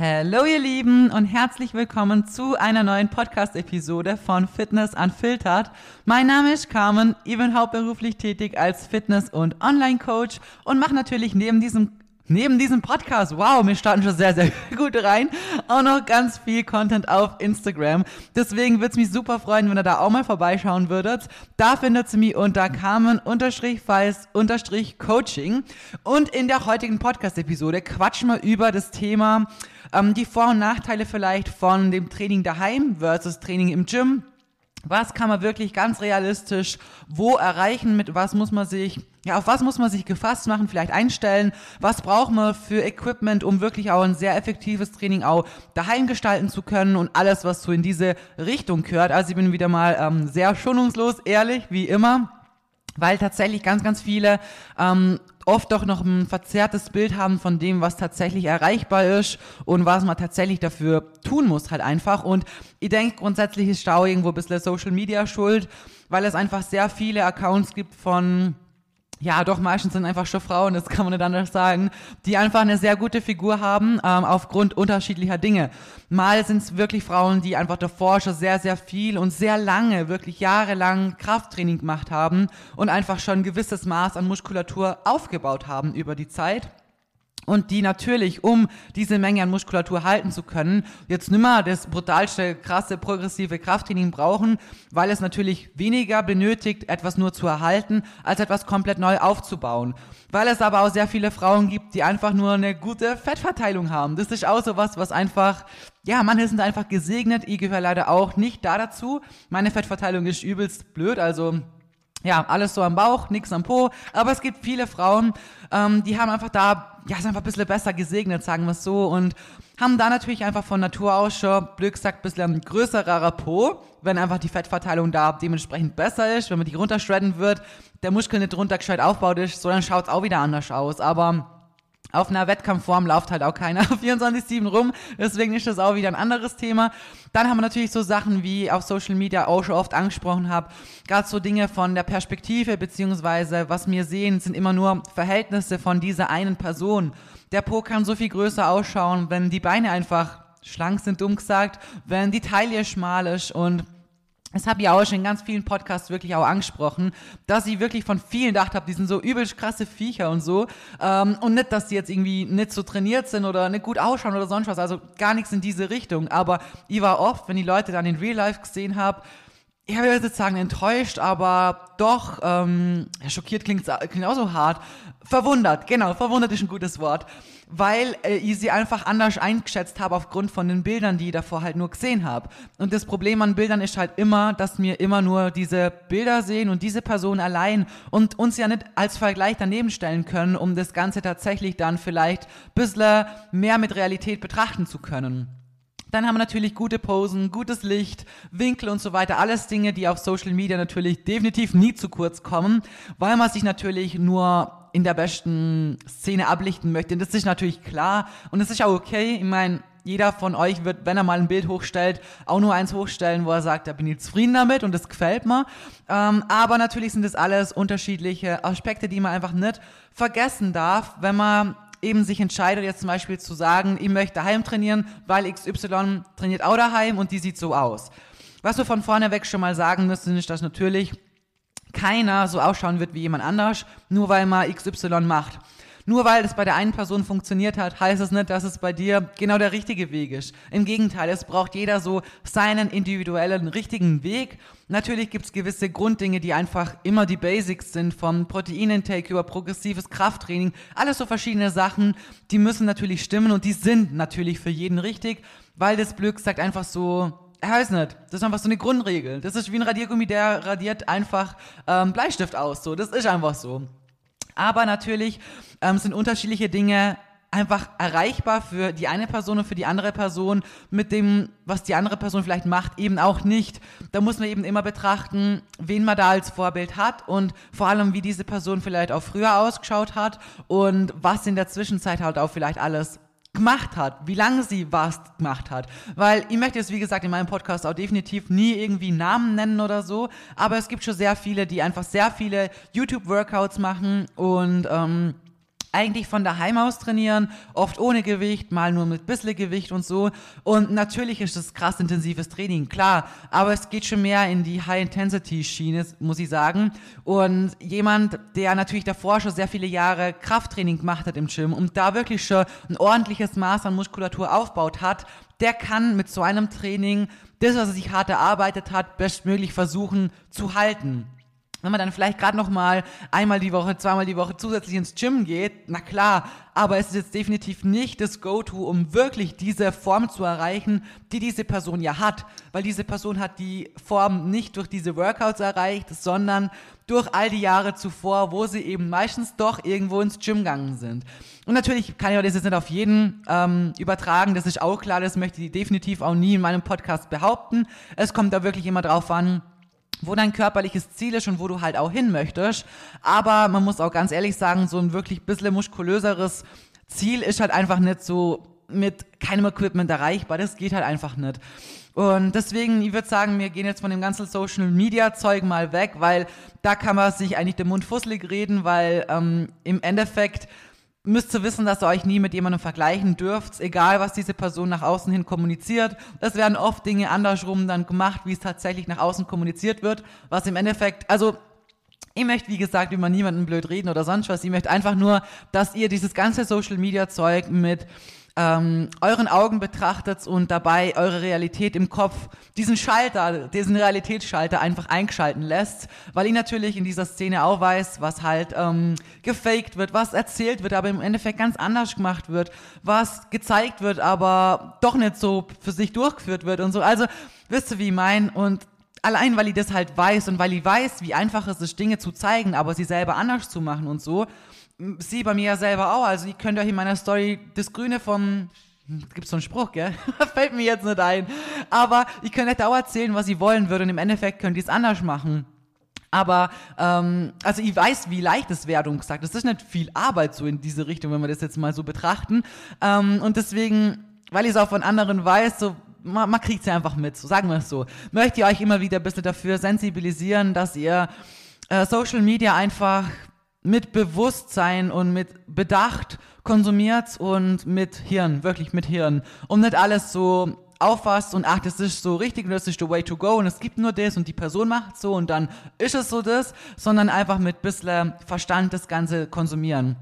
Hallo ihr Lieben und herzlich willkommen zu einer neuen Podcast-Episode von Fitness Unfiltered. Mein Name ist Carmen, ich bin hauptberuflich tätig als Fitness- und Online-Coach und mache natürlich neben diesem Neben diesem Podcast, wow, wir starten schon sehr, sehr gut rein, auch noch ganz viel Content auf Instagram. Deswegen würde es mich super freuen, wenn ihr da auch mal vorbeischauen würdet. Da findet ihr mich unter Carmen-Feist-Coaching. Und in der heutigen Podcast-Episode quatschen wir über das Thema ähm, die Vor- und Nachteile vielleicht von dem Training daheim versus Training im Gym. Was kann man wirklich ganz realistisch wo erreichen? Mit was muss man sich, ja, auf was muss man sich gefasst machen, vielleicht einstellen? Was braucht man für Equipment, um wirklich auch ein sehr effektives Training auch daheim gestalten zu können und alles, was so in diese Richtung gehört? Also ich bin wieder mal ähm, sehr schonungslos, ehrlich, wie immer weil tatsächlich ganz, ganz viele ähm, oft doch noch ein verzerrtes Bild haben von dem, was tatsächlich erreichbar ist und was man tatsächlich dafür tun muss halt einfach. Und ich denke, grundsätzlich ist Stau irgendwo ein bisschen Social Media schuld, weil es einfach sehr viele Accounts gibt von ja, doch, meistens sind einfach schon Frauen, das kann man nicht anders sagen, die einfach eine sehr gute Figur haben, ähm, aufgrund unterschiedlicher Dinge. Mal sind es wirklich Frauen, die einfach davor schon sehr, sehr viel und sehr lange, wirklich jahrelang Krafttraining gemacht haben und einfach schon ein gewisses Maß an Muskulatur aufgebaut haben über die Zeit und die natürlich, um diese Menge an Muskulatur halten zu können, jetzt nimmer das brutalste, krasse, progressive Krafttraining brauchen, weil es natürlich weniger benötigt, etwas nur zu erhalten, als etwas komplett neu aufzubauen. Weil es aber auch sehr viele Frauen gibt, die einfach nur eine gute Fettverteilung haben. Das ist auch so was, was einfach, ja, manche sind einfach gesegnet. Ich gehöre leider auch nicht da dazu. Meine Fettverteilung ist übelst blöd, also ja, alles so am Bauch, nichts am Po. Aber es gibt viele Frauen, ähm, die haben einfach da, ja, sind einfach ein bisschen besser gesegnet, sagen wir es so. Und haben da natürlich einfach von Natur aus schon, Glück sagt, ein bisschen größerer Po, wenn einfach die Fettverteilung da dementsprechend besser ist. Wenn man die runterschredden wird, der Muskel nicht runter aufbaut ist, so dann schaut es auch wieder anders aus. Aber auf einer Wettkampfform läuft halt auch keiner 24-7 rum, deswegen ist das auch wieder ein anderes Thema. Dann haben wir natürlich so Sachen, wie auf Social Media auch schon oft angesprochen habe, gerade so Dinge von der Perspektive, beziehungsweise was wir sehen, sind immer nur Verhältnisse von dieser einen Person. Der Po kann so viel größer ausschauen, wenn die Beine einfach schlank sind, dumm gesagt, wenn die Taille schmal ist und das habe ich auch schon in ganz vielen Podcasts wirklich auch angesprochen, dass ich wirklich von vielen gedacht habe, die sind so übelst krasse Viecher und so. Ähm, und nicht, dass die jetzt irgendwie nicht so trainiert sind oder nicht gut ausschauen oder sonst was. Also gar nichts in diese Richtung. Aber ich war oft, wenn die Leute dann in Real Life gesehen habe, ich habe jetzt sagen enttäuscht, aber doch, ähm, ja, schockiert klingt, klingt auch so hart. Verwundert, genau, verwundert ist ein gutes Wort weil äh, ich sie einfach anders eingeschätzt habe aufgrund von den Bildern, die ich davor halt nur gesehen habe. Und das Problem an Bildern ist halt immer, dass wir immer nur diese Bilder sehen und diese Person allein und uns ja nicht als Vergleich daneben stellen können, um das Ganze tatsächlich dann vielleicht ein bisschen mehr mit Realität betrachten zu können. Dann haben wir natürlich gute Posen, gutes Licht, Winkel und so weiter. Alles Dinge, die auf Social Media natürlich definitiv nie zu kurz kommen, weil man sich natürlich nur in der besten Szene ablichten möchte. Und das ist natürlich klar und das ist auch okay. Ich meine, jeder von euch wird, wenn er mal ein Bild hochstellt, auch nur eins hochstellen, wo er sagt, da bin ich zufrieden damit und das gefällt mir. Ähm, aber natürlich sind das alles unterschiedliche Aspekte, die man einfach nicht vergessen darf, wenn man eben sich entscheidet, jetzt zum Beispiel zu sagen, ich möchte daheim trainieren, weil XY trainiert auch daheim und die sieht so aus. Was wir von vorne weg schon mal sagen müssen, ist, dass natürlich keiner so ausschauen wird wie jemand anders, nur weil man XY macht. Nur weil es bei der einen Person funktioniert hat, heißt es nicht, dass es bei dir genau der richtige Weg ist. Im Gegenteil, es braucht jeder so seinen individuellen richtigen Weg. Natürlich gibt es gewisse Grunddinge, die einfach immer die Basics sind, vom Proteinintake über progressives Krafttraining, alles so verschiedene Sachen, die müssen natürlich stimmen und die sind natürlich für jeden richtig, weil das Glück sagt einfach so, er weiß nicht. Das ist einfach so eine Grundregel. Das ist wie ein Radiergummi, der radiert einfach ähm, Bleistift aus. So, das ist einfach so. Aber natürlich ähm, sind unterschiedliche Dinge einfach erreichbar für die eine Person und für die andere Person mit dem, was die andere Person vielleicht macht, eben auch nicht. Da muss man eben immer betrachten, wen man da als Vorbild hat und vor allem, wie diese Person vielleicht auch früher ausgeschaut hat und was in der Zwischenzeit halt auch vielleicht alles gemacht hat, wie lange sie was gemacht hat. Weil ich möchte jetzt, wie gesagt, in meinem Podcast auch definitiv nie irgendwie Namen nennen oder so, aber es gibt schon sehr viele, die einfach sehr viele YouTube-Workouts machen und ähm, eigentlich von daheim aus trainieren, oft ohne Gewicht, mal nur mit bisschen Gewicht und so. Und natürlich ist es krass intensives Training, klar, aber es geht schon mehr in die High-Intensity-Schiene, muss ich sagen. Und jemand, der natürlich davor schon sehr viele Jahre Krafttraining gemacht hat im Gym und da wirklich schon ein ordentliches Maß an Muskulatur aufbaut hat, der kann mit so einem Training das, was er sich hart erarbeitet hat, bestmöglich versuchen zu halten. Wenn man dann vielleicht gerade noch mal einmal die Woche, zweimal die Woche zusätzlich ins Gym geht, na klar, aber es ist jetzt definitiv nicht das Go-To, um wirklich diese Form zu erreichen, die diese Person ja hat, weil diese Person hat die Form nicht durch diese Workouts erreicht, sondern durch all die Jahre zuvor, wo sie eben meistens doch irgendwo ins Gym gegangen sind. Und natürlich kann ich das jetzt nicht auf jeden ähm, übertragen, das ist auch klar, das möchte ich definitiv auch nie in meinem Podcast behaupten. Es kommt da wirklich immer drauf an, wo dein körperliches Ziel ist und wo du halt auch hin möchtest. Aber man muss auch ganz ehrlich sagen, so ein wirklich bisschen muskulöseres Ziel ist halt einfach nicht so mit keinem Equipment erreichbar. Das geht halt einfach nicht. Und deswegen, ich würde sagen, wir gehen jetzt von dem ganzen Social Media Zeug mal weg, weil da kann man sich eigentlich den Mund fusselig reden, weil ähm, im Endeffekt müsst ihr wissen, dass ihr euch nie mit jemandem vergleichen dürft, egal was diese Person nach außen hin kommuniziert. Es werden oft Dinge andersrum dann gemacht, wie es tatsächlich nach außen kommuniziert wird, was im Endeffekt, also ich möchte, wie gesagt, über niemanden blöd reden oder sonst was. Ich möchte einfach nur, dass ihr dieses ganze Social Media Zeug mit ähm, euren Augen betrachtet und dabei eure Realität im Kopf, diesen Schalter, diesen Realitätsschalter einfach eingeschalten lässt, weil ich natürlich in dieser Szene auch weiß, was halt ähm, gefaked wird, was erzählt wird, aber im Endeffekt ganz anders gemacht wird, was gezeigt wird, aber doch nicht so für sich durchgeführt wird und so. Also, wisst ihr, wie ich mein? Und allein, weil ich das halt weiß und weil ich weiß, wie einfach es ist, Dinge zu zeigen, aber sie selber anders zu machen und so, sie bei mir ja selber auch. Also, ihr könnt euch in meiner Story das Grüne vom Gibt's so einen Spruch, gell? Fällt mir jetzt nicht ein. Aber ihr könnt euch auch erzählen, was ihr wollen würdet und im Endeffekt könnt ihr es anders machen. Aber, ähm, also ich weiß, wie leicht es wäre, und gesagt, das ist nicht viel Arbeit so in diese Richtung, wenn wir das jetzt mal so betrachten. Ähm, und deswegen, weil ich es auch von anderen weiß, so, man, man kriegt es ja einfach mit, so sagen wir es so. Möchte ich euch immer wieder ein bisschen dafür sensibilisieren, dass ihr äh, Social Media einfach mit Bewusstsein und mit Bedacht konsumiert und mit Hirn, wirklich mit Hirn. Und nicht alles so auffasst und ach, das ist so richtig und das ist the way to go und es gibt nur das und die Person macht so und dann ist es so das, sondern einfach mit bisschen Verstand das Ganze konsumieren.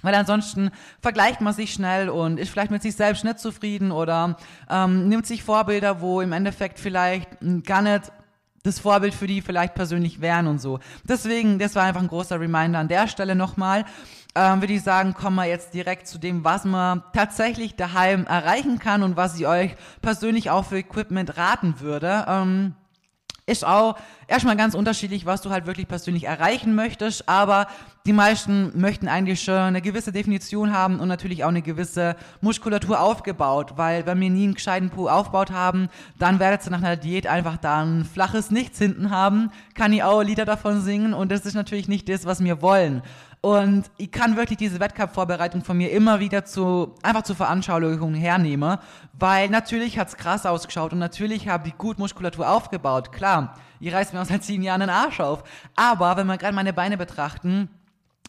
Weil ansonsten vergleicht man sich schnell und ist vielleicht mit sich selbst nicht zufrieden oder ähm, nimmt sich Vorbilder, wo im Endeffekt vielleicht gar nicht das Vorbild für die vielleicht persönlich wären und so. Deswegen, das war einfach ein großer Reminder an der Stelle nochmal. Ähm, würde ich sagen, kommen wir jetzt direkt zu dem, was man tatsächlich daheim erreichen kann und was ich euch persönlich auch für Equipment raten würde. Ähm, ist auch erstmal ganz unterschiedlich, was du halt wirklich persönlich erreichen möchtest, aber die meisten möchten eigentlich schon eine gewisse Definition haben und natürlich auch eine gewisse Muskulatur aufgebaut, weil wenn wir nie einen gescheiten Po aufgebaut haben, dann werdet ihr nach einer Diät einfach da ein flaches Nichts hinten haben, kann ich auch Lieder davon singen und das ist natürlich nicht das, was wir wollen. Und ich kann wirklich diese Wettkampfvorbereitung von mir immer wieder zu, einfach zur Veranschaulichung hernehmen, weil natürlich hat's krass ausgeschaut und natürlich habe ich gut Muskulatur aufgebaut. Klar, ihr reißt mir aus seit sieben Jahren den Arsch auf. Aber wenn wir gerade meine Beine betrachten,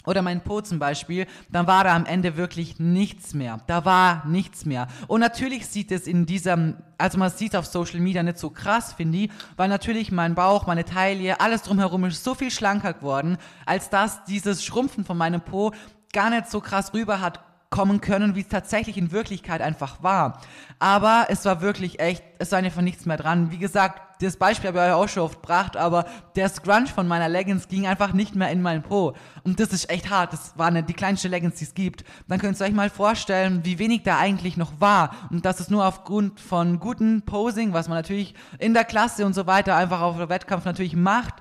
oder mein Po zum Beispiel, dann war da am Ende wirklich nichts mehr. Da war nichts mehr. Und natürlich sieht es in diesem, also man sieht auf Social Media nicht so krass, finde ich, weil natürlich mein Bauch, meine Taille, alles drumherum ist so viel schlanker geworden, als dass dieses Schrumpfen von meinem Po gar nicht so krass rüber hat kommen können, wie es tatsächlich in Wirklichkeit einfach war. Aber es war wirklich echt, es war einfach nichts mehr dran. Wie gesagt, das Beispiel habe ich euch auch schon oft gebracht, aber der Scrunch von meiner Leggings ging einfach nicht mehr in meinen Po. Und das ist echt hart. Das war eine, die kleinste Leggings, die es gibt. Dann könnt ihr euch mal vorstellen, wie wenig da eigentlich noch war. Und das ist nur aufgrund von gutem Posing, was man natürlich in der Klasse und so weiter einfach auf der Wettkampf natürlich macht,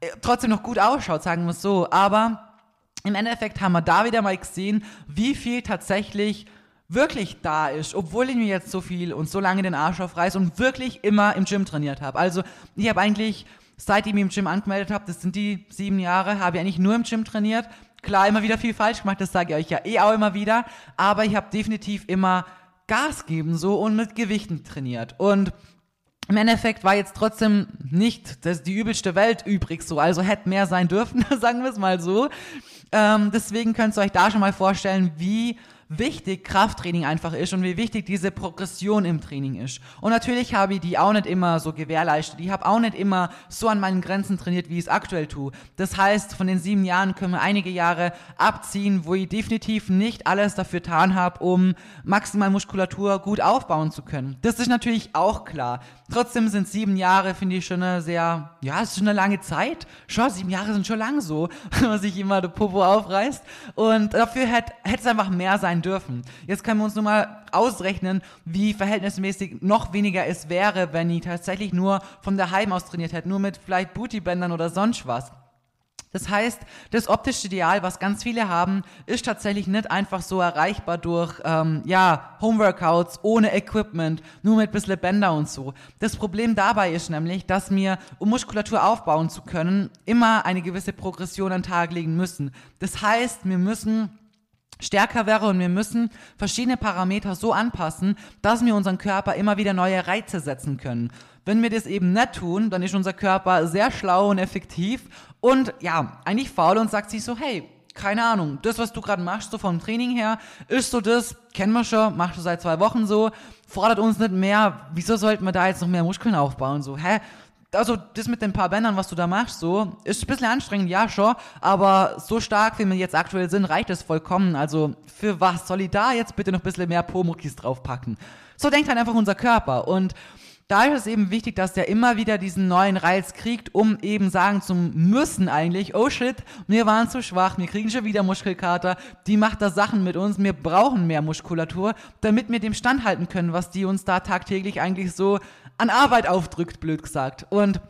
äh, trotzdem noch gut ausschaut, sagen wir es so. Aber im Endeffekt haben wir da wieder mal gesehen, wie viel tatsächlich wirklich da ist, obwohl ich mir jetzt so viel und so lange den Arsch aufreiße und wirklich immer im Gym trainiert habe. Also ich habe eigentlich, seit ich mich im Gym angemeldet habe, das sind die sieben Jahre, habe ich eigentlich nur im Gym trainiert. Klar, immer wieder viel falsch gemacht, das sage ich euch ja eh auch immer wieder, aber ich habe definitiv immer Gas geben so und mit Gewichten trainiert. Und im Endeffekt war jetzt trotzdem nicht das die übelste Welt übrig so, also hätte mehr sein dürfen, sagen wir es mal so. Ähm, deswegen könnt ihr euch da schon mal vorstellen, wie wichtig Krafttraining einfach ist und wie wichtig diese Progression im Training ist. Und natürlich habe ich die auch nicht immer so gewährleistet. Ich habe auch nicht immer so an meinen Grenzen trainiert, wie ich es aktuell tue. Das heißt, von den sieben Jahren können wir einige Jahre abziehen, wo ich definitiv nicht alles dafür getan habe, um maximal Muskulatur gut aufbauen zu können. Das ist natürlich auch klar. Trotzdem sind sieben Jahre, finde ich, schon eine sehr, ja, es ist schon eine lange Zeit. Schon, sieben Jahre sind schon lang so, wenn man sich immer der Popo aufreißt. Und dafür hätte es einfach mehr sein dürfen. Jetzt können wir uns nur mal ausrechnen, wie verhältnismäßig noch weniger es wäre, wenn ich tatsächlich nur von daheim aus trainiert hätte, nur mit vielleicht Bootybändern oder sonst was. Das heißt, das optische Ideal, was ganz viele haben, ist tatsächlich nicht einfach so erreichbar durch ähm, ja, Homeworkouts ohne Equipment, nur mit bisschen Bänder und so. Das Problem dabei ist nämlich, dass wir, um Muskulatur aufbauen zu können, immer eine gewisse Progression an den Tag legen müssen. Das heißt, wir müssen stärker wäre und wir müssen verschiedene Parameter so anpassen, dass wir unseren Körper immer wieder neue Reize setzen können. Wenn wir das eben nicht tun, dann ist unser Körper sehr schlau und effektiv und ja, eigentlich faul und sagt sich so, hey, keine Ahnung, das, was du gerade machst, so vom Training her, ist so das, kennen wir schon, machst du seit zwei Wochen so, fordert uns nicht mehr, wieso sollten wir da jetzt noch mehr Muskeln aufbauen? So, hä? Also das mit den paar Bändern, was du da machst, so, ist ein bisschen anstrengend, ja schon, aber so stark, wie wir jetzt aktuell sind, reicht es vollkommen. Also für was soll ich da jetzt bitte noch ein bisschen mehr Po-Muckis draufpacken? So denkt halt einfach unser Körper und da ist es eben wichtig, dass der immer wieder diesen neuen Reiz kriegt, um eben sagen zu müssen eigentlich, oh shit, wir waren zu schwach, wir kriegen schon wieder Muskelkater, die macht da Sachen mit uns, wir brauchen mehr Muskulatur, damit wir dem standhalten können, was die uns da tagtäglich eigentlich so an Arbeit aufdrückt, blöd gesagt. Und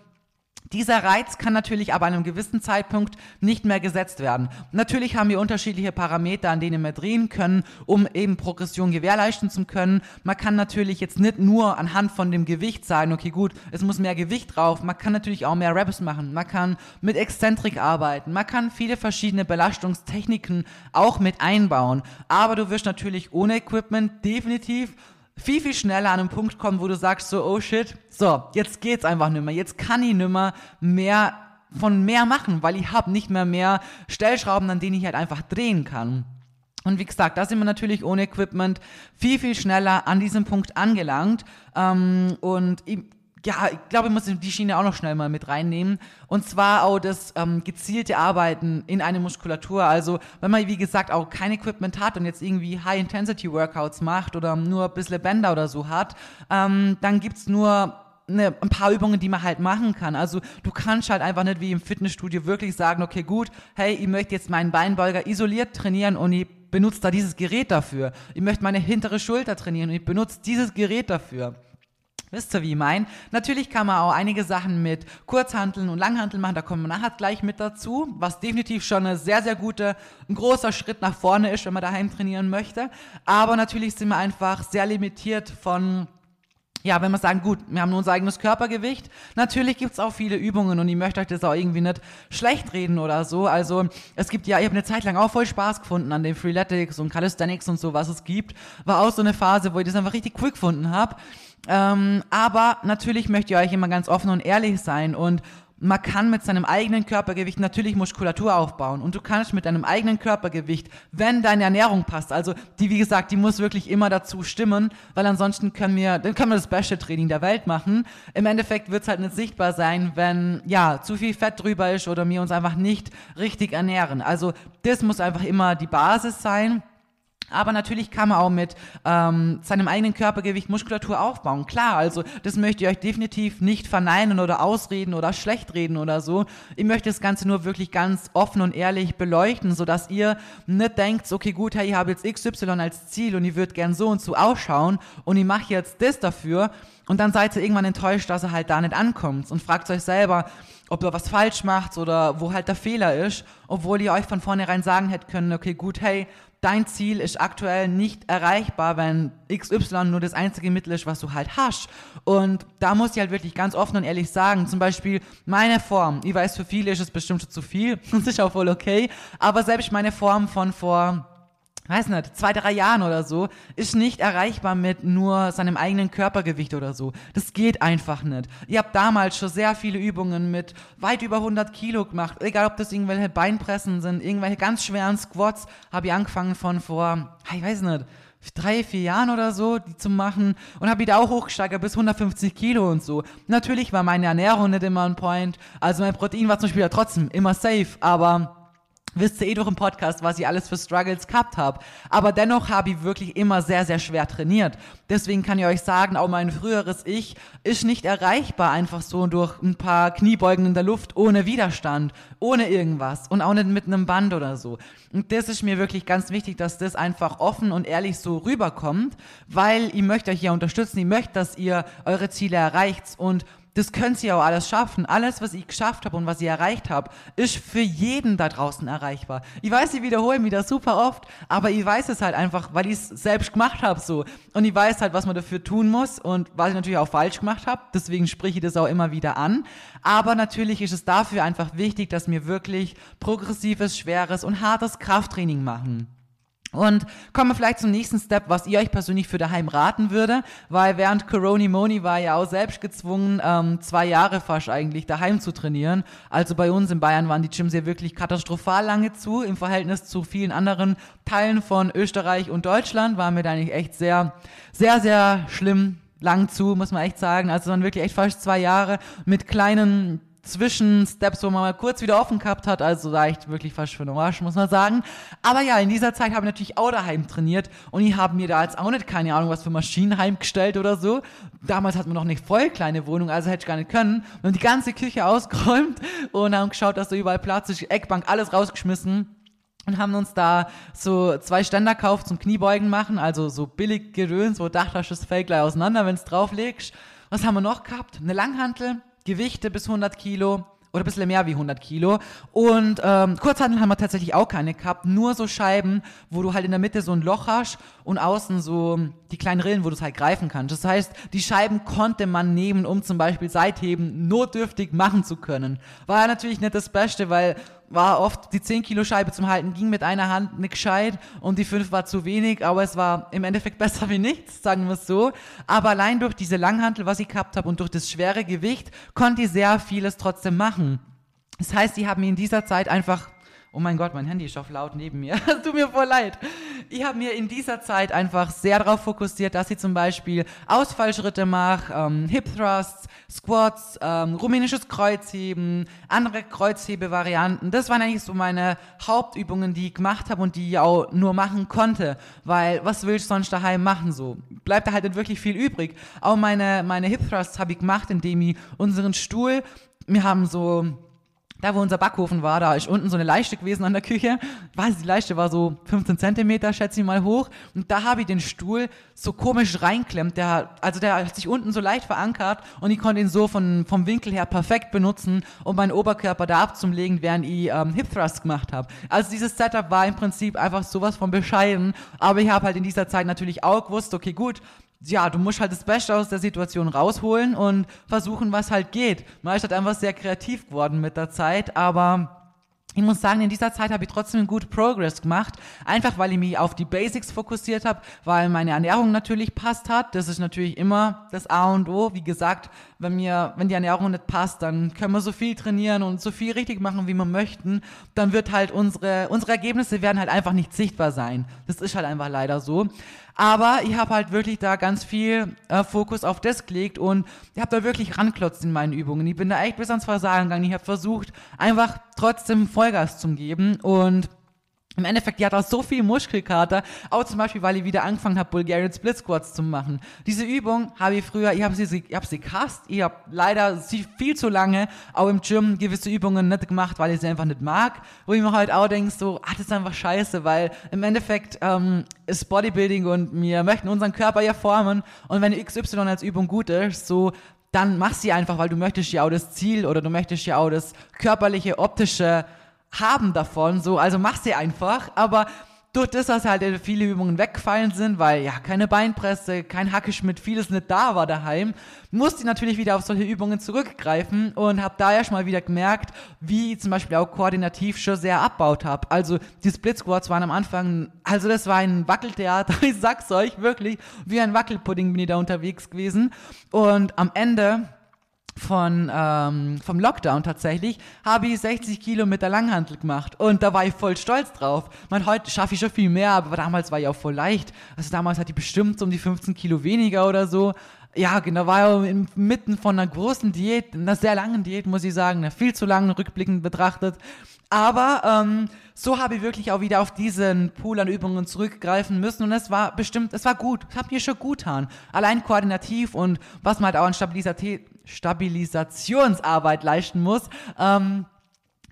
dieser Reiz kann natürlich an einem gewissen Zeitpunkt nicht mehr gesetzt werden. Natürlich haben wir unterschiedliche Parameter, an denen wir drehen können, um eben Progression gewährleisten zu können. Man kann natürlich jetzt nicht nur anhand von dem Gewicht sagen, okay gut, es muss mehr Gewicht drauf. Man kann natürlich auch mehr Raps machen. Man kann mit Exzentrik arbeiten. Man kann viele verschiedene Belastungstechniken auch mit einbauen. Aber du wirst natürlich ohne Equipment definitiv viel, viel schneller an einen Punkt kommen, wo du sagst so, oh shit, so, jetzt geht's einfach nicht mehr. Jetzt kann ich nicht mehr mehr von mehr machen, weil ich habe nicht mehr mehr Stellschrauben, an denen ich halt einfach drehen kann. Und wie gesagt, da sind wir natürlich ohne Equipment viel, viel schneller an diesem Punkt angelangt. Ähm, und ich ja, ich glaube, ich muss die Schiene auch noch schnell mal mit reinnehmen. Und zwar auch das ähm, gezielte Arbeiten in eine Muskulatur. Also, wenn man, wie gesagt, auch kein Equipment hat und jetzt irgendwie High-Intensity-Workouts macht oder nur ein bisschen Bänder oder so hat, ähm, dann gibt's nur eine, ein paar Übungen, die man halt machen kann. Also du kannst halt einfach nicht wie im Fitnessstudio wirklich sagen, okay, gut, hey, ich möchte jetzt meinen Beinbeuger isoliert trainieren und ich benutze da dieses Gerät dafür. Ich möchte meine hintere Schulter trainieren und ich benutze dieses Gerät dafür. Wisst ihr, wie ich mein? Natürlich kann man auch einige Sachen mit Kurzhanteln und Langhanteln machen, da kommen wir nachher gleich mit dazu, was definitiv schon eine sehr, sehr gute, ein großer Schritt nach vorne ist, wenn man daheim trainieren möchte. Aber natürlich sind wir einfach sehr limitiert von ja, wenn wir sagen, gut, wir haben nur unser eigenes Körpergewicht, natürlich gibt's auch viele Übungen und ich möchte euch das auch irgendwie nicht schlecht reden oder so. Also es gibt ja, ich habe eine Zeit lang auch voll Spaß gefunden an den Freeletics und Calisthenics und so, was es gibt. War auch so eine Phase, wo ich das einfach richtig cool gefunden habe. Ähm, aber natürlich möchte ich euch immer ganz offen und ehrlich sein und man kann mit seinem eigenen Körpergewicht natürlich Muskulatur aufbauen und du kannst mit deinem eigenen Körpergewicht, wenn deine Ernährung passt, also die wie gesagt, die muss wirklich immer dazu stimmen, weil ansonsten können wir, dann können wir das beste Training der Welt machen. Im Endeffekt wird es halt nicht sichtbar sein, wenn ja zu viel Fett drüber ist oder wir uns einfach nicht richtig ernähren. Also das muss einfach immer die Basis sein. Aber natürlich kann man auch mit ähm, seinem eigenen Körpergewicht Muskulatur aufbauen. Klar, also das möchte ich euch definitiv nicht verneinen oder ausreden oder schlecht reden oder so. Ich möchte das Ganze nur wirklich ganz offen und ehrlich beleuchten, sodass ihr nicht denkt, okay gut, hey, ich habe jetzt XY als Ziel und ich würde gern so und so ausschauen und ich mache jetzt das dafür und dann seid ihr irgendwann enttäuscht, dass ihr halt da nicht ankommt und fragt euch selber, ob ihr was falsch macht oder wo halt der Fehler ist, obwohl ihr euch von vornherein sagen hättet können, okay gut, hey, dein Ziel ist aktuell nicht erreichbar, wenn XY nur das einzige Mittel ist, was du halt hast. Und da muss ich halt wirklich ganz offen und ehrlich sagen, zum Beispiel meine Form, ich weiß, für viele ist es bestimmt schon zu viel, das ist auch voll okay, aber selbst meine Form von vor weiß nicht, zwei, drei Jahren oder so, ist nicht erreichbar mit nur seinem eigenen Körpergewicht oder so. Das geht einfach nicht. Ihr habt damals schon sehr viele Übungen mit weit über 100 Kilo gemacht, egal ob das irgendwelche Beinpressen sind, irgendwelche ganz schweren Squats, habe ich angefangen von vor, ich weiß nicht, drei, vier Jahren oder so, die zu machen und habe wieder auch hochgesteigert bis 150 Kilo und so. Natürlich war meine Ernährung nicht immer ein Point, also mein Protein war zum Beispiel ja trotzdem immer safe, aber wisst ihr eh durch im Podcast, was ich alles für Struggles gehabt habe. Aber dennoch habe ich wirklich immer sehr, sehr schwer trainiert. Deswegen kann ich euch sagen, auch mein früheres Ich ist nicht erreichbar einfach so durch ein paar Kniebeugen in der Luft ohne Widerstand, ohne irgendwas und auch nicht mit einem Band oder so. Und das ist mir wirklich ganz wichtig, dass das einfach offen und ehrlich so rüberkommt, weil ich möchte euch ja unterstützen, ich möchte, dass ihr eure Ziele erreicht und das könnt ihr auch alles schaffen. Alles, was ich geschafft habe und was ich erreicht habe, ist für jeden da draußen erreichbar. Ich weiß, ich wiederhole mich das super oft, aber ich weiß es halt einfach, weil ich es selbst gemacht habe so. Und ich weiß halt, was man dafür tun muss und was ich natürlich auch falsch gemacht habe. Deswegen spreche ich das auch immer wieder an. Aber natürlich ist es dafür einfach wichtig, dass wir wirklich progressives, schweres und hartes Krafttraining machen. Und kommen wir vielleicht zum nächsten Step, was ihr euch persönlich für daheim raten würde, weil während Corona Moni war ja auch selbst gezwungen, ähm, zwei Jahre fast eigentlich daheim zu trainieren. Also bei uns in Bayern waren die Gyms ja wirklich katastrophal lange zu, im Verhältnis zu vielen anderen Teilen von Österreich und Deutschland waren wir da eigentlich echt sehr, sehr, sehr schlimm lang zu, muss man echt sagen. Also es waren wirklich echt fast zwei Jahre mit kleinen Zwischensteps, wo man mal kurz wieder offen gehabt hat, also reicht wirklich fast für Arsch, muss man sagen. Aber ja, in dieser Zeit habe ich natürlich auch daheim trainiert und ich habe mir da jetzt auch nicht, keine Ahnung, was für Maschinen heimgestellt oder so. Damals hatten wir noch eine voll kleine Wohnung, also hätte ich gar nicht können. Wir haben die ganze Küche ausgeräumt und haben geschaut, dass da überall Platz ist, Eckbank, alles rausgeschmissen und haben uns da so zwei Ständer gekauft zum Kniebeugen machen, also so billig Geröns, wo dachte, das fällt gleich auseinander, wenn es drauflegst. Was haben wir noch gehabt? Eine Langhantel, Gewichte bis 100 Kilo oder ein bisschen mehr wie 100 Kilo. Und ähm, Kurzhanteln haben wir tatsächlich auch keine gehabt, nur so Scheiben, wo du halt in der Mitte so ein Loch hast und außen so die kleinen Rillen, wo du es halt greifen kannst. Das heißt, die Scheiben konnte man nehmen, um zum Beispiel Seitheben notdürftig machen zu können. War ja natürlich nicht das Beste, weil war oft die 10 Kilo Scheibe zum Halten ging mit einer Hand nicht gescheit und die 5 war zu wenig, aber es war im Endeffekt besser wie nichts, sagen wir es so. Aber allein durch diese Langhantel, was ich gehabt habe und durch das schwere Gewicht, konnte ich sehr vieles trotzdem machen. Das heißt, die haben mir in dieser Zeit einfach Oh mein Gott, mein Handy ist auf laut neben mir. Es tut mir voll leid. Ich habe mir in dieser Zeit einfach sehr darauf fokussiert, dass ich zum Beispiel Ausfallschritte mache, ähm, Hip Thrusts, Squats, ähm, rumänisches Kreuzheben, andere Kreuzhebevarianten. Das waren eigentlich so meine Hauptübungen, die ich gemacht habe und die ich auch nur machen konnte, weil was will ich sonst daheim machen so? Bleibt da halt nicht wirklich viel übrig. Auch meine, meine Hip Thrusts habe ich gemacht, indem ich unseren Stuhl, wir haben so da wo unser Backofen war, da ist unten so eine Leiste gewesen an der Küche. Ich weiß, die Leiste war so 15 Zentimeter, schätze ich mal, hoch. Und da habe ich den Stuhl so komisch reinklemmt. Der, also der hat sich unten so leicht verankert und ich konnte ihn so von, vom Winkel her perfekt benutzen, um meinen Oberkörper da abzulegen, während ich ähm, Hip Thrust gemacht habe. Also dieses Setup war im Prinzip einfach sowas von bescheiden. Aber ich habe halt in dieser Zeit natürlich auch gewusst, okay, gut, ja, du musst halt das Beste aus der Situation rausholen und versuchen, was halt geht. Man ist halt einfach sehr kreativ geworden mit der Zeit, aber ich muss sagen, in dieser Zeit habe ich trotzdem gut Progress gemacht, einfach weil ich mich auf die Basics fokussiert habe, weil meine Ernährung natürlich passt hat. Das ist natürlich immer das A und O. Wie gesagt, wenn mir, wenn die Ernährung nicht passt, dann können wir so viel trainieren und so viel richtig machen, wie wir möchten. Dann wird halt unsere, unsere Ergebnisse werden halt einfach nicht sichtbar sein. Das ist halt einfach leider so. Aber ich habe halt wirklich da ganz viel äh, Fokus auf das gelegt und ich habe da wirklich ranklotzt in meinen Übungen. Ich bin da echt bis ans Versagen gegangen. Ich habe versucht, einfach trotzdem Vollgas zu geben und im Endeffekt, die hat auch so viel Muskelkater, auch zum Beispiel, weil ich wieder angefangen habe, Bulgarian Split Squats zu machen. Diese Übung habe ich früher, ich habe sie, ich habe sie gehasst, ich habe leider viel zu lange auch im Gym gewisse Übungen nicht gemacht, weil ich sie einfach nicht mag, wo ich mir halt auch denke, so, ah, das ist einfach scheiße, weil im Endeffekt ähm, ist Bodybuilding und wir möchten unseren Körper ja formen. Und wenn XY als Übung gut ist, so, dann mach sie einfach, weil du möchtest ja auch das Ziel oder du möchtest ja auch das körperliche, optische haben davon, so, also mach sie einfach, aber durch das, dass halt viele Übungen weggefallen sind, weil ja keine Beinpresse, kein Hackeschmidt, vieles nicht da war daheim, musste ich natürlich wieder auf solche Übungen zurückgreifen und habe da erst mal wieder gemerkt, wie ich zum Beispiel auch koordinativ schon sehr abbaut habe. Also die Split Squats waren am Anfang, also das war ein Wackeltheater, ich sag's euch wirklich, wie ein Wackelpudding bin ich da unterwegs gewesen und am Ende von, ähm, vom Lockdown tatsächlich, habe ich 60 Kilo mit der Langhantel gemacht. Und da war ich voll stolz drauf. Man, heute schaffe ich schon viel mehr, aber damals war ich auch voll leicht. Also damals hatte ich bestimmt um die 15 Kilo weniger oder so. Ja, genau, war ja inmitten von einer großen Diät, einer sehr langen Diät, muss ich sagen, einer viel zu langen rückblickend betrachtet. Aber ähm, so habe ich wirklich auch wieder auf diesen Pool an Übungen zurückgreifen müssen und es war bestimmt, es war gut. Es hat mir schon gut getan. Allein koordinativ und was man halt auch an Stabilität, Stabilisationsarbeit leisten muss. Ähm,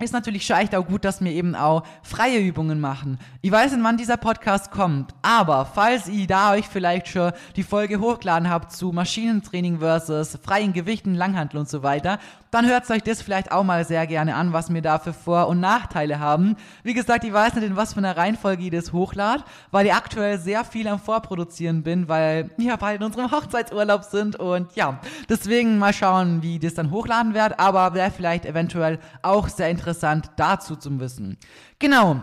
ist natürlich schon echt auch gut, dass wir eben auch freie Übungen machen. Ich weiß nicht, wann dieser Podcast kommt, aber falls ihr da euch vielleicht schon die Folge hochgeladen habt zu Maschinentraining versus freien Gewichten, Langhandel und so weiter, dann hört euch das vielleicht auch mal sehr gerne an, was wir da für Vor- und Nachteile haben. Wie gesagt, ich weiß nicht, in was für einer Reihenfolge ich das hochlade, weil ich aktuell sehr viel am Vorproduzieren bin, weil wir bald in unserem Hochzeitsurlaub sind und ja, deswegen mal schauen, wie ich das dann hochladen werde, aber wäre vielleicht eventuell auch sehr interessant dazu zu wissen. Genau.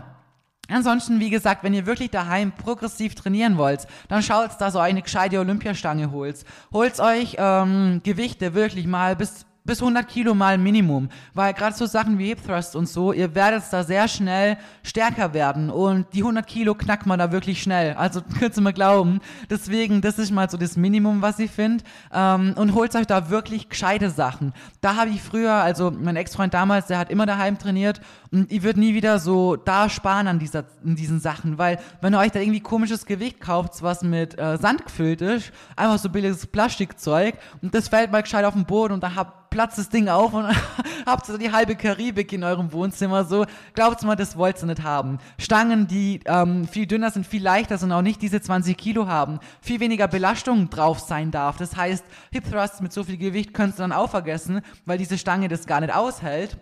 Ansonsten, wie gesagt, wenn ihr wirklich daheim progressiv trainieren wollt, dann schaut, dass ihr eine gescheite Olympiastange holt. Holt euch ähm, Gewichte wirklich mal bis bis 100 Kilo mal Minimum, weil gerade so Sachen wie Hip Thrust und so, ihr werdet da sehr schnell stärker werden. Und die 100 Kilo knackt man da wirklich schnell, also könnt ihr mir glauben. Deswegen, das ist mal so das Minimum, was ich finde ähm, und holt euch da wirklich gescheite Sachen. Da habe ich früher, also mein Ex-Freund damals, der hat immer daheim trainiert und ich würde nie wieder so da sparen an dieser, in diesen Sachen, weil wenn ihr euch da irgendwie komisches Gewicht kauft, was mit äh, Sand gefüllt ist, einfach so billiges Plastikzeug und das fällt mal gescheit auf den Boden und da habt platzt das Ding auf und habt so die halbe Karibik in eurem Wohnzimmer. So, glaubt mal, das wollt ihr nicht haben. Stangen, die ähm, viel dünner sind, viel leichter sind, auch nicht diese 20 Kilo haben, viel weniger Belastung drauf sein darf. Das heißt, Hip Thrusts mit so viel Gewicht könnt ihr dann auch vergessen, weil diese Stange das gar nicht aushält.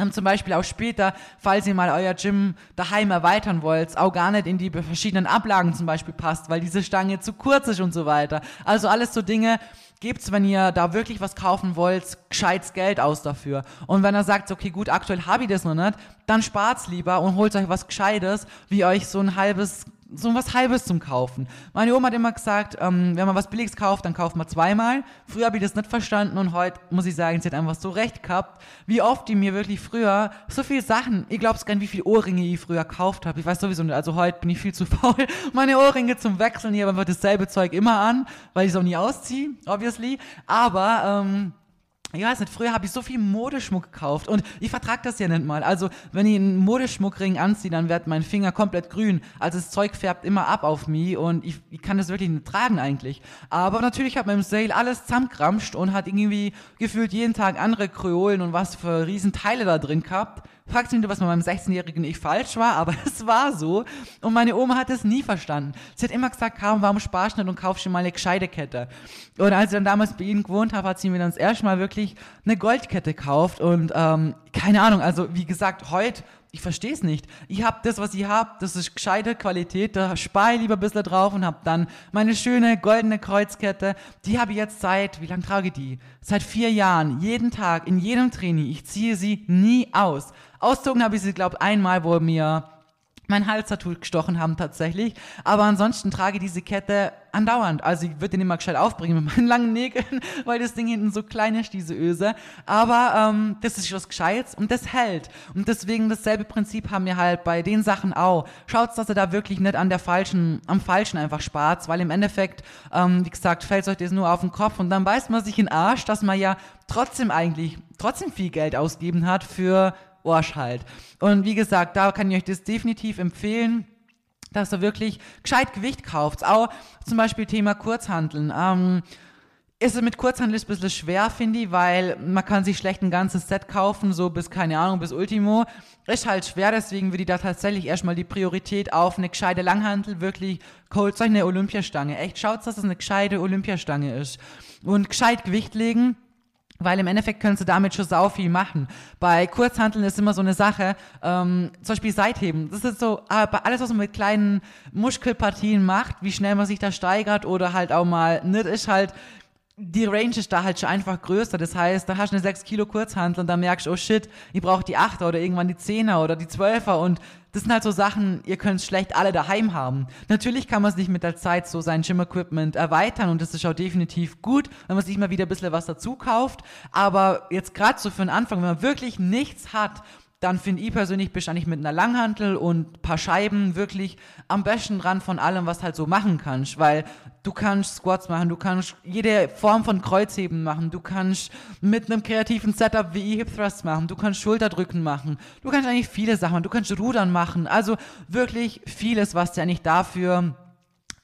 Ähm, zum Beispiel auch später, falls ihr mal euer Gym daheim erweitern wollt, auch gar nicht in die verschiedenen Ablagen zum Beispiel passt, weil diese Stange zu kurz ist und so weiter. Also alles so Dinge, gebt's, wenn ihr da wirklich was kaufen wollt, gescheites Geld aus dafür. Und wenn er sagt, okay, gut, aktuell habe ich das noch nicht, dann spart's lieber und holt euch was Gescheites, wie euch so ein halbes so was Halbes zum Kaufen. Meine Oma hat immer gesagt, ähm, wenn man was Billiges kauft, dann kauft man zweimal. Früher habe ich das nicht verstanden und heute muss ich sagen, sie hat einfach so recht gehabt, wie oft die mir wirklich früher so viele Sachen, ich glaube es gar nicht, wie viele Ohrringe ich früher gekauft habe. Ich weiß sowieso nicht, also heute bin ich viel zu faul, meine Ohrringe zum Wechseln, ich habe einfach dasselbe Zeug immer an, weil ich es auch nie ausziehe, obviously. Aber ähm, ich weiß nicht, früher habe ich so viel Modeschmuck gekauft und ich vertrage das ja nicht mal. Also, wenn ich einen Modeschmuckring anziehe, dann wird mein Finger komplett grün. Also, das Zeug färbt immer ab auf mich und ich, ich kann das wirklich nicht tragen eigentlich. Aber natürlich hat man im Sale alles zusammengramscht und hat irgendwie gefühlt jeden Tag andere Kreolen und was für Riesenteile da drin gehabt. Fragt mich, was mit meinem 16-jährigen Ich falsch war, aber es war so. Und meine Oma hat es nie verstanden. Sie hat immer gesagt, kaum, warum sparst du nicht und kaufst dir mal eine gescheite Kette? Und als ich dann damals bei ihnen gewohnt habe, hat sie mir dann das erste Mal wirklich eine Goldkette gekauft. Und ähm, keine Ahnung, also wie gesagt, heute ich verstehe es nicht. Ich habe das, was ich habe, das ist gescheite Qualität, da spare ich lieber ein bisschen drauf und habe dann meine schöne goldene Kreuzkette. Die habe ich jetzt seit, wie lange trage ich die? Seit vier Jahren, jeden Tag, in jedem Training. Ich ziehe sie nie aus. Auszogen habe ich sie, glaube einmal, wo mir mein Halstattoo gestochen haben tatsächlich. Aber ansonsten trage ich diese Kette andauernd. Also ich würde den immer gescheit aufbringen mit meinen langen Nägeln, weil das Ding hinten so klein ist, diese Öse. Aber ähm, das ist was Gescheites und das hält. Und deswegen dasselbe Prinzip haben wir halt bei den Sachen auch. Schaut, dass ihr da wirklich nicht an der falschen, am falschen einfach spart, weil im Endeffekt, ähm, wie gesagt, fällt euch das nur auf den Kopf und dann beißt man sich in den Arsch, dass man ja trotzdem eigentlich, trotzdem viel Geld ausgeben hat für Arsch halt. Und wie gesagt, da kann ich euch das definitiv empfehlen dass ihr wirklich gescheit Gewicht kauft. Auch zum Beispiel Thema Kurzhandeln. Ähm, ist es mit Kurzhandel ein bisschen schwer, finde ich, weil man kann sich schlecht ein ganzes Set kaufen, so bis, keine Ahnung, bis Ultimo. Ist halt schwer, deswegen würde ich da tatsächlich erstmal die Priorität auf eine gescheite Langhandel wirklich, holt euch eine Olympiastange. Echt, schaut, dass es eine gescheite Olympiastange ist. Und gescheit Gewicht legen Weil im Endeffekt kannst du damit schon sau viel machen. Bei Kurzhanteln ist immer so eine Sache, ähm, zum Beispiel Seitheben. Das ist so, äh, alles, was man mit kleinen Muskelpartien macht, wie schnell man sich da steigert oder halt auch mal nicht, ist halt, die Range ist da halt schon einfach größer. Das heißt, da hast du eine 6 Kilo Kurzhantel und dann merkst du, oh shit, ich brauche die 8er oder irgendwann die 10er oder die 12er und das sind halt so Sachen, ihr könnt es schlecht alle daheim haben. Natürlich kann man sich mit der Zeit so sein Gym-Equipment erweitern und das ist auch definitiv gut, wenn man sich mal wieder ein bisschen was dazu kauft. Aber jetzt gerade so für den Anfang, wenn man wirklich nichts hat dann finde ich persönlich, bist du eigentlich mit einer Langhantel und paar Scheiben wirklich am besten dran von allem, was halt so machen kannst, weil du kannst Squats machen, du kannst jede Form von Kreuzheben machen, du kannst mit einem kreativen Setup wie Hip Thrust machen, du kannst Schulterdrücken machen, du kannst eigentlich viele Sachen machen, du kannst Rudern machen, also wirklich vieles, was dir eigentlich dafür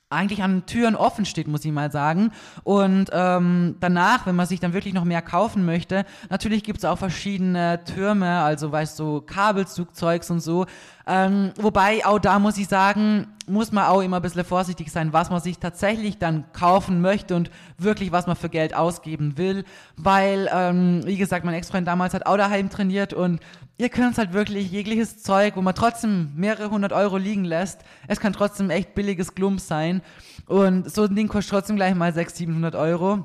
eigentlich an Türen offen steht, muss ich mal sagen. Und ähm, danach, wenn man sich dann wirklich noch mehr kaufen möchte, natürlich gibt es auch verschiedene Türme, also weißt du, Kabelzugzeugs und so. Ähm, wobei auch da muss ich sagen, muss man auch immer ein bisschen vorsichtig sein, was man sich tatsächlich dann kaufen möchte und wirklich, was man für Geld ausgeben will. Weil, ähm, wie gesagt, mein Ex-Freund damals hat auch daheim trainiert und ihr könnt halt wirklich jegliches Zeug, wo man trotzdem mehrere hundert Euro liegen lässt. Es kann trotzdem echt billiges Glumps sein. Und so ein Ding kostet trotzdem gleich mal 600, 700 Euro.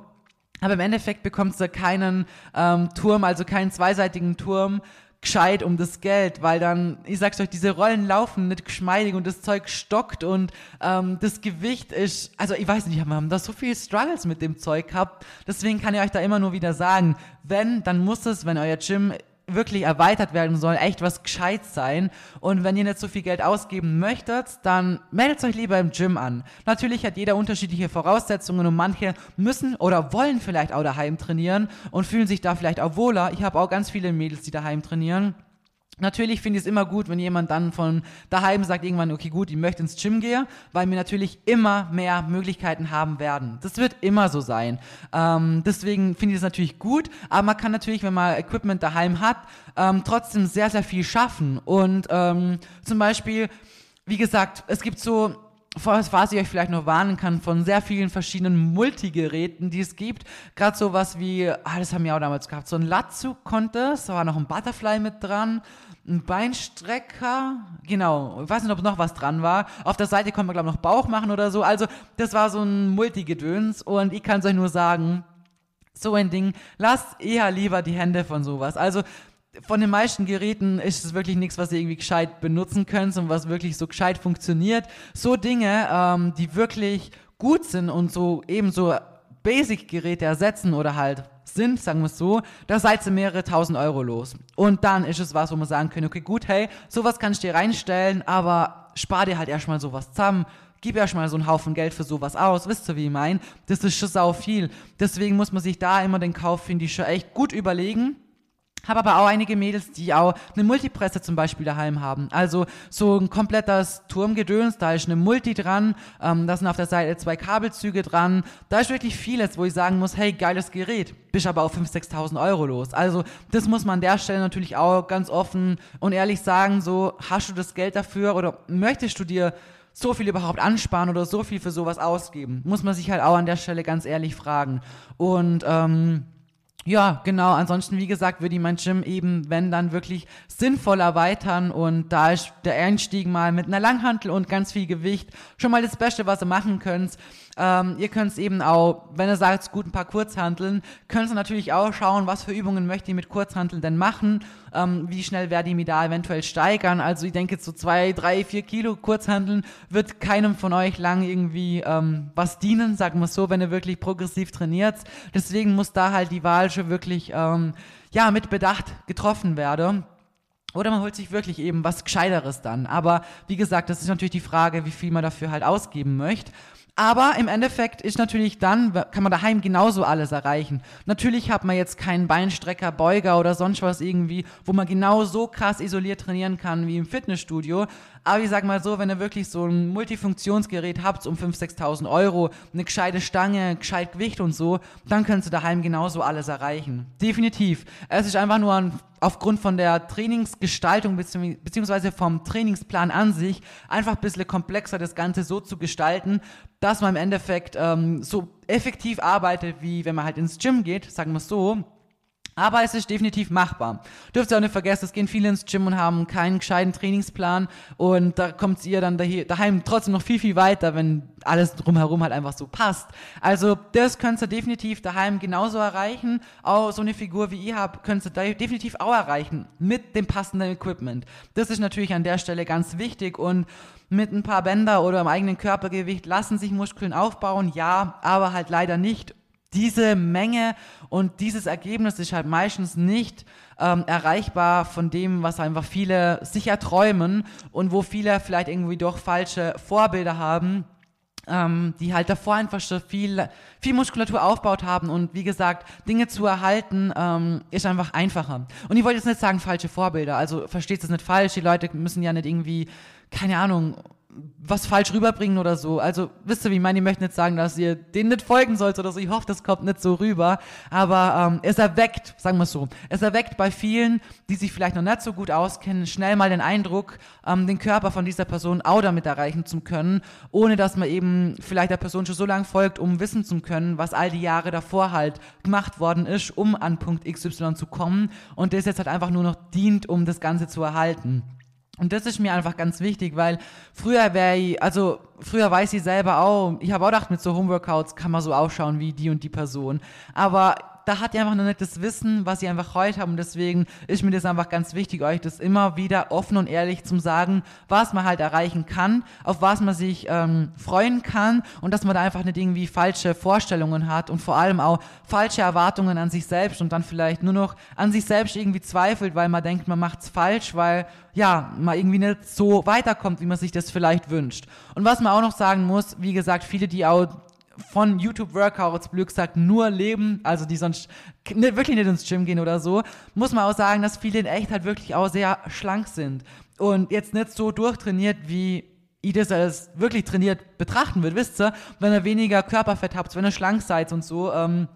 Aber im Endeffekt bekommt ihr keinen ähm, Turm, also keinen zweiseitigen Turm, gescheit um das Geld, weil dann, ich sag's euch, diese Rollen laufen nicht geschmeidig und das Zeug stockt und ähm, das Gewicht ist, also ich weiß nicht, wir haben da so viele Struggles mit dem Zeug gehabt, deswegen kann ich euch da immer nur wieder sagen, wenn, dann muss es, wenn euer Gym wirklich erweitert werden soll, echt was gescheit sein. Und wenn ihr nicht so viel Geld ausgeben möchtet, dann meldet euch lieber im Gym an. Natürlich hat jeder unterschiedliche Voraussetzungen und manche müssen oder wollen vielleicht auch daheim trainieren und fühlen sich da vielleicht auch wohler. Ich habe auch ganz viele Mädels, die daheim trainieren. Natürlich finde ich es immer gut, wenn jemand dann von daheim sagt irgendwann, okay gut, ich möchte ins Gym gehen, weil wir natürlich immer mehr Möglichkeiten haben werden. Das wird immer so sein. Ähm, deswegen finde ich es natürlich gut, aber man kann natürlich, wenn man Equipment daheim hat, ähm, trotzdem sehr, sehr viel schaffen. Und ähm, zum Beispiel, wie gesagt, es gibt so was ich euch vielleicht noch warnen kann, von sehr vielen verschiedenen Multigeräten, die es gibt. Gerade sowas wie, ah, das haben wir auch damals gehabt, so ein Latzug-Contest, da war noch ein Butterfly mit dran ein Beinstrecker, genau, ich weiß nicht, ob noch was dran war. Auf der Seite konnte man, glaube ich, noch Bauch machen oder so. Also, das war so ein Multigedöns und ich kann es euch nur sagen, so ein Ding, lasst eher lieber die Hände von sowas. Also, von den meisten Geräten ist es wirklich nichts, was ihr irgendwie gescheit benutzen könnt und was wirklich so gescheit funktioniert. So Dinge, ähm, die wirklich gut sind und so ebenso Basic-Geräte ersetzen oder halt sind, sagen wir es so, da seid ihr mehrere tausend Euro los. Und dann ist es was, wo man sagen können, okay, gut, hey, sowas kann ich dir reinstellen, aber spar dir halt erstmal sowas zusammen, gib erstmal so einen Haufen Geld für sowas aus, wisst ihr, wie ich meine? Das ist schon sau viel. Deswegen muss man sich da immer den Kauf, finde ich, schon echt gut überlegen habe aber auch einige Mädels, die auch eine Multipresse zum Beispiel daheim haben. Also so ein komplettes Turmgedöns, da ist eine Multi dran, ähm, da sind auf der Seite zwei Kabelzüge dran. Da ist wirklich vieles, wo ich sagen muss, hey, geiles Gerät. Bist aber auf 5.000, 6.000 Euro los. Also das muss man an der Stelle natürlich auch ganz offen und ehrlich sagen, so hast du das Geld dafür oder möchtest du dir so viel überhaupt ansparen oder so viel für sowas ausgeben? Muss man sich halt auch an der Stelle ganz ehrlich fragen. Und ähm, ja, genau. Ansonsten, wie gesagt, würde ich mein Gym eben, wenn dann wirklich sinnvoll erweitern und da ist der Einstieg mal mit einer Langhantel und ganz viel Gewicht schon mal das Beste, was ihr machen könnt. Ähm, ihr könnt es eben auch, wenn ihr sagt, gut, ein paar Kurzhanteln, könnt ihr natürlich auch schauen, was für Übungen möchte ich mit Kurzhanteln denn machen, ähm, wie schnell werde ich mich da eventuell steigern. Also ich denke, so zwei, drei, vier Kilo Kurzhanteln wird keinem von euch lang irgendwie ähm, was dienen, sagen wir so, wenn ihr wirklich progressiv trainiert. Deswegen muss da halt die Wahl schon wirklich ähm, ja, mit Bedacht getroffen werden. Oder man holt sich wirklich eben was Gescheiteres dann. Aber wie gesagt, das ist natürlich die Frage, wie viel man dafür halt ausgeben möchte. Aber im Endeffekt ist natürlich dann, kann man daheim genauso alles erreichen. Natürlich hat man jetzt keinen Beinstrecker, Beuger oder sonst was irgendwie, wo man genau so krass isoliert trainieren kann wie im Fitnessstudio. Aber ich sag mal so, wenn ihr wirklich so ein Multifunktionsgerät habt um 5.000, 6.000 Euro, eine gescheite Stange, gescheit Gewicht und so, dann könnt ihr daheim genauso alles erreichen. Definitiv. Es ist einfach nur ein aufgrund von der Trainingsgestaltung beziehungsweise vom Trainingsplan an sich einfach ein bisschen komplexer das Ganze so zu gestalten, dass man im Endeffekt ähm, so effektiv arbeitet, wie wenn man halt ins Gym geht, sagen wir so. Aber es ist definitiv machbar. Dürft ihr auch nicht vergessen, es gehen viele ins Gym und haben keinen gescheiten Trainingsplan und da kommt ihr dann daheim trotzdem noch viel, viel weiter, wenn alles drumherum halt einfach so passt. Also das könnt ihr definitiv daheim genauso erreichen. Auch so eine Figur wie ihr habt, könnt ihr definitiv auch erreichen mit dem passenden Equipment. Das ist natürlich an der Stelle ganz wichtig und mit ein paar Bänder oder im eigenen Körpergewicht lassen sich Muskeln aufbauen, ja, aber halt leider nicht diese Menge und dieses Ergebnis ist halt meistens nicht ähm, erreichbar von dem, was einfach viele sicher träumen und wo viele vielleicht irgendwie doch falsche Vorbilder haben, ähm, die halt davor einfach schon viel, viel Muskulatur aufgebaut haben und wie gesagt, Dinge zu erhalten, ähm, ist einfach einfacher. Und ich wollte jetzt nicht sagen falsche Vorbilder, also versteht es nicht falsch, die Leute müssen ja nicht irgendwie, keine Ahnung, was falsch rüberbringen oder so. Also, wisst ihr, wie ich meine, ich möchte nicht sagen, dass ihr denen nicht folgen sollt oder so. Ich hoffe, das kommt nicht so rüber. Aber ähm, es erweckt, sagen wir es so, es erweckt bei vielen, die sich vielleicht noch nicht so gut auskennen, schnell mal den Eindruck, ähm, den Körper von dieser Person auch damit erreichen zu können, ohne dass man eben vielleicht der Person schon so lange folgt, um wissen zu können, was all die Jahre davor halt gemacht worden ist, um an Punkt XY zu kommen und das jetzt halt einfach nur noch dient, um das Ganze zu erhalten. Und das ist mir einfach ganz wichtig, weil früher wäre ich, also früher weiß ich selber auch, ich habe auch gedacht, mit so Homeworkouts kann man so ausschauen wie die und die Person. Aber da hat ihr einfach noch nicht das Wissen, was ihr einfach heute habt. Und deswegen ist mir das einfach ganz wichtig, euch das immer wieder offen und ehrlich zu sagen, was man halt erreichen kann, auf was man sich ähm, freuen kann und dass man da einfach nicht irgendwie falsche Vorstellungen hat und vor allem auch falsche Erwartungen an sich selbst und dann vielleicht nur noch an sich selbst irgendwie zweifelt, weil man denkt, man macht's falsch, weil ja, man irgendwie nicht so weiterkommt, wie man sich das vielleicht wünscht. Und was man auch noch sagen muss, wie gesagt, viele, die auch von YouTube-Workouts, blöd gesagt, nur leben, also die sonst ne, wirklich nicht ins Gym gehen oder so, muss man auch sagen, dass viele in echt halt wirklich auch sehr schlank sind und jetzt nicht so durchtrainiert, wie ich das als wirklich trainiert betrachten würde, wisst ihr, wenn ihr weniger Körperfett habt, wenn ihr schlank seid und so, ähm,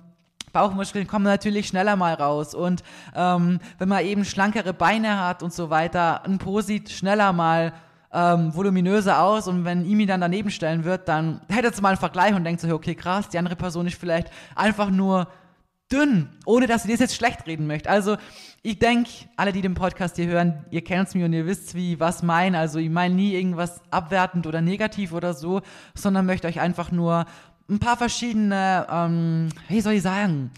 Bauchmuskeln kommen natürlich schneller mal raus. Und ähm, wenn man eben schlankere Beine hat und so weiter, ein Po sieht schneller mal ähm, voluminöser aus und wenn Imi dann daneben stellen wird, dann hättet ihr mal einen Vergleich und denkt so, okay, krass, die andere Person ist vielleicht einfach nur dünn, ohne dass sie das jetzt schlecht reden möchte. Also ich denke, alle, die den Podcast hier hören, ihr kennt mir und ihr wisst, wie was mein. Also ich meine nie irgendwas abwertend oder negativ oder so, sondern möchte euch einfach nur ein paar verschiedene, ähm, wie soll ich sagen,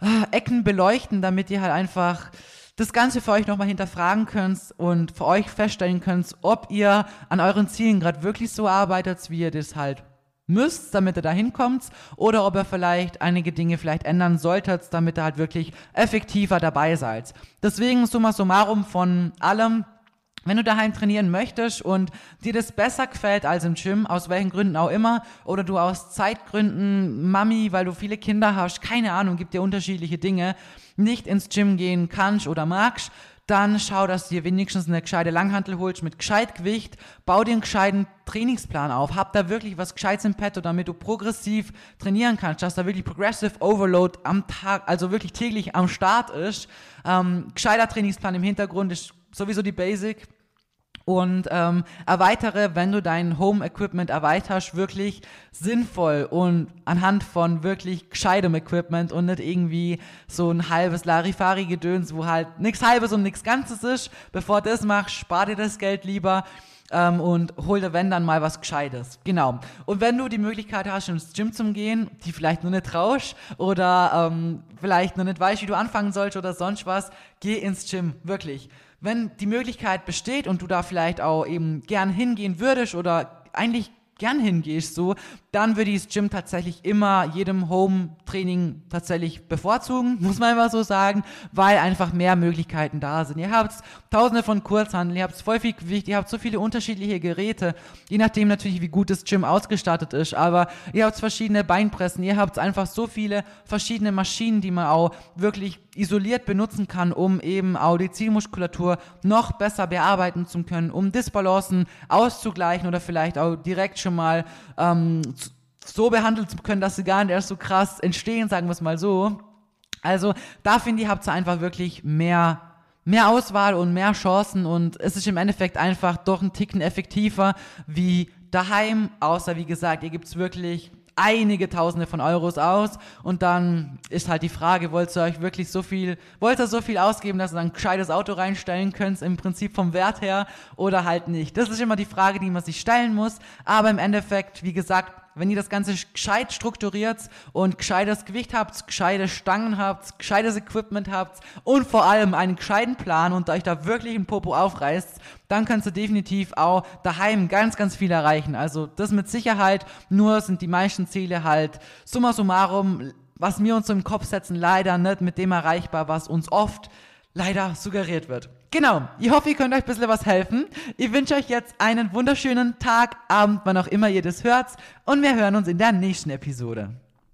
äh, Ecken beleuchten, damit ihr halt einfach das Ganze für euch nochmal hinterfragen könnt und für euch feststellen könnt, ob ihr an euren Zielen gerade wirklich so arbeitet, wie ihr das halt müsst, damit ihr da hinkommt, oder ob ihr vielleicht einige Dinge vielleicht ändern solltet, damit ihr halt wirklich effektiver dabei seid. Deswegen summa summarum von allem, wenn du daheim trainieren möchtest und dir das besser gefällt als im Gym, aus welchen Gründen auch immer, oder du aus Zeitgründen, Mami, weil du viele Kinder hast, keine Ahnung, gibt dir unterschiedliche Dinge, nicht ins Gym gehen kannst oder magst, dann schau, dass du dir wenigstens eine gescheite Langhantel holst mit gescheit Gewicht, bau dir einen gescheiten Trainingsplan auf, hab da wirklich was gescheites im Petto, damit du progressiv trainieren kannst, dass da wirklich Progressive Overload am Tag, also wirklich täglich am Start ist. Ähm, gescheiter Trainingsplan im Hintergrund ist sowieso die Basic und ähm, erweitere, wenn du dein Home-Equipment erweiterst, wirklich sinnvoll und anhand von wirklich gescheitem Equipment und nicht irgendwie so ein halbes Larifari-Gedöns, wo halt nichts halbes und nichts Ganzes ist. Bevor du das machst, spar dir das Geld lieber ähm, und hol dir, wenn dann mal was Gescheites. Genau. Und wenn du die Möglichkeit hast, ins Gym zu gehen, die vielleicht nur nicht traust oder ähm, vielleicht nur nicht weißt, wie du anfangen sollst oder sonst was, geh ins Gym, wirklich wenn die Möglichkeit besteht und du da vielleicht auch eben gern hingehen würdest oder eigentlich gern hingehst, so, dann würde ich das Gym tatsächlich immer jedem Home-Training tatsächlich bevorzugen, muss man einfach so sagen, weil einfach mehr Möglichkeiten da sind. Ihr habt tausende von Kurzhandeln, ihr habt voll viel Gewicht, ihr habt so viele unterschiedliche Geräte, je nachdem natürlich, wie gut das Gym ausgestattet ist, aber ihr habt verschiedene Beinpressen, ihr habt einfach so viele verschiedene Maschinen, die man auch wirklich isoliert benutzen kann, um eben auch die Zielmuskulatur noch besser bearbeiten zu können, um Disbalancen auszugleichen oder vielleicht auch direkt schon mal ähm, so behandelt zu können, dass sie gar nicht erst so krass entstehen, sagen wir es mal so. Also da finde ich, habt ihr einfach wirklich mehr, mehr Auswahl und mehr Chancen und es ist im Endeffekt einfach doch ein Ticken effektiver wie daheim, außer wie gesagt, ihr gibt es wirklich einige Tausende von Euros aus und dann ist halt die Frage, wollt ihr euch wirklich so viel, wollt ihr so viel ausgeben, dass ihr dann ein gescheites Auto reinstellen könnt, im Prinzip vom Wert her oder halt nicht. Das ist immer die Frage, die man sich stellen muss, aber im Endeffekt, wie gesagt, wenn ihr das Ganze gescheit strukturiert und gescheites Gewicht habt, gescheite Stangen habt, gescheites Equipment habt und vor allem einen gescheiten Plan und euch da wirklich ein Popo aufreißt, dann kannst du definitiv auch daheim ganz, ganz viel erreichen. Also das mit Sicherheit, nur sind die meisten Ziele halt summa summarum, was wir uns im Kopf setzen, leider nicht mit dem erreichbar, was uns oft leider suggeriert wird. Genau, ich hoffe, ihr könnt euch ein bisschen was helfen. Ich wünsche euch jetzt einen wunderschönen Tag, Abend, wann auch immer ihr das hört. Und wir hören uns in der nächsten Episode.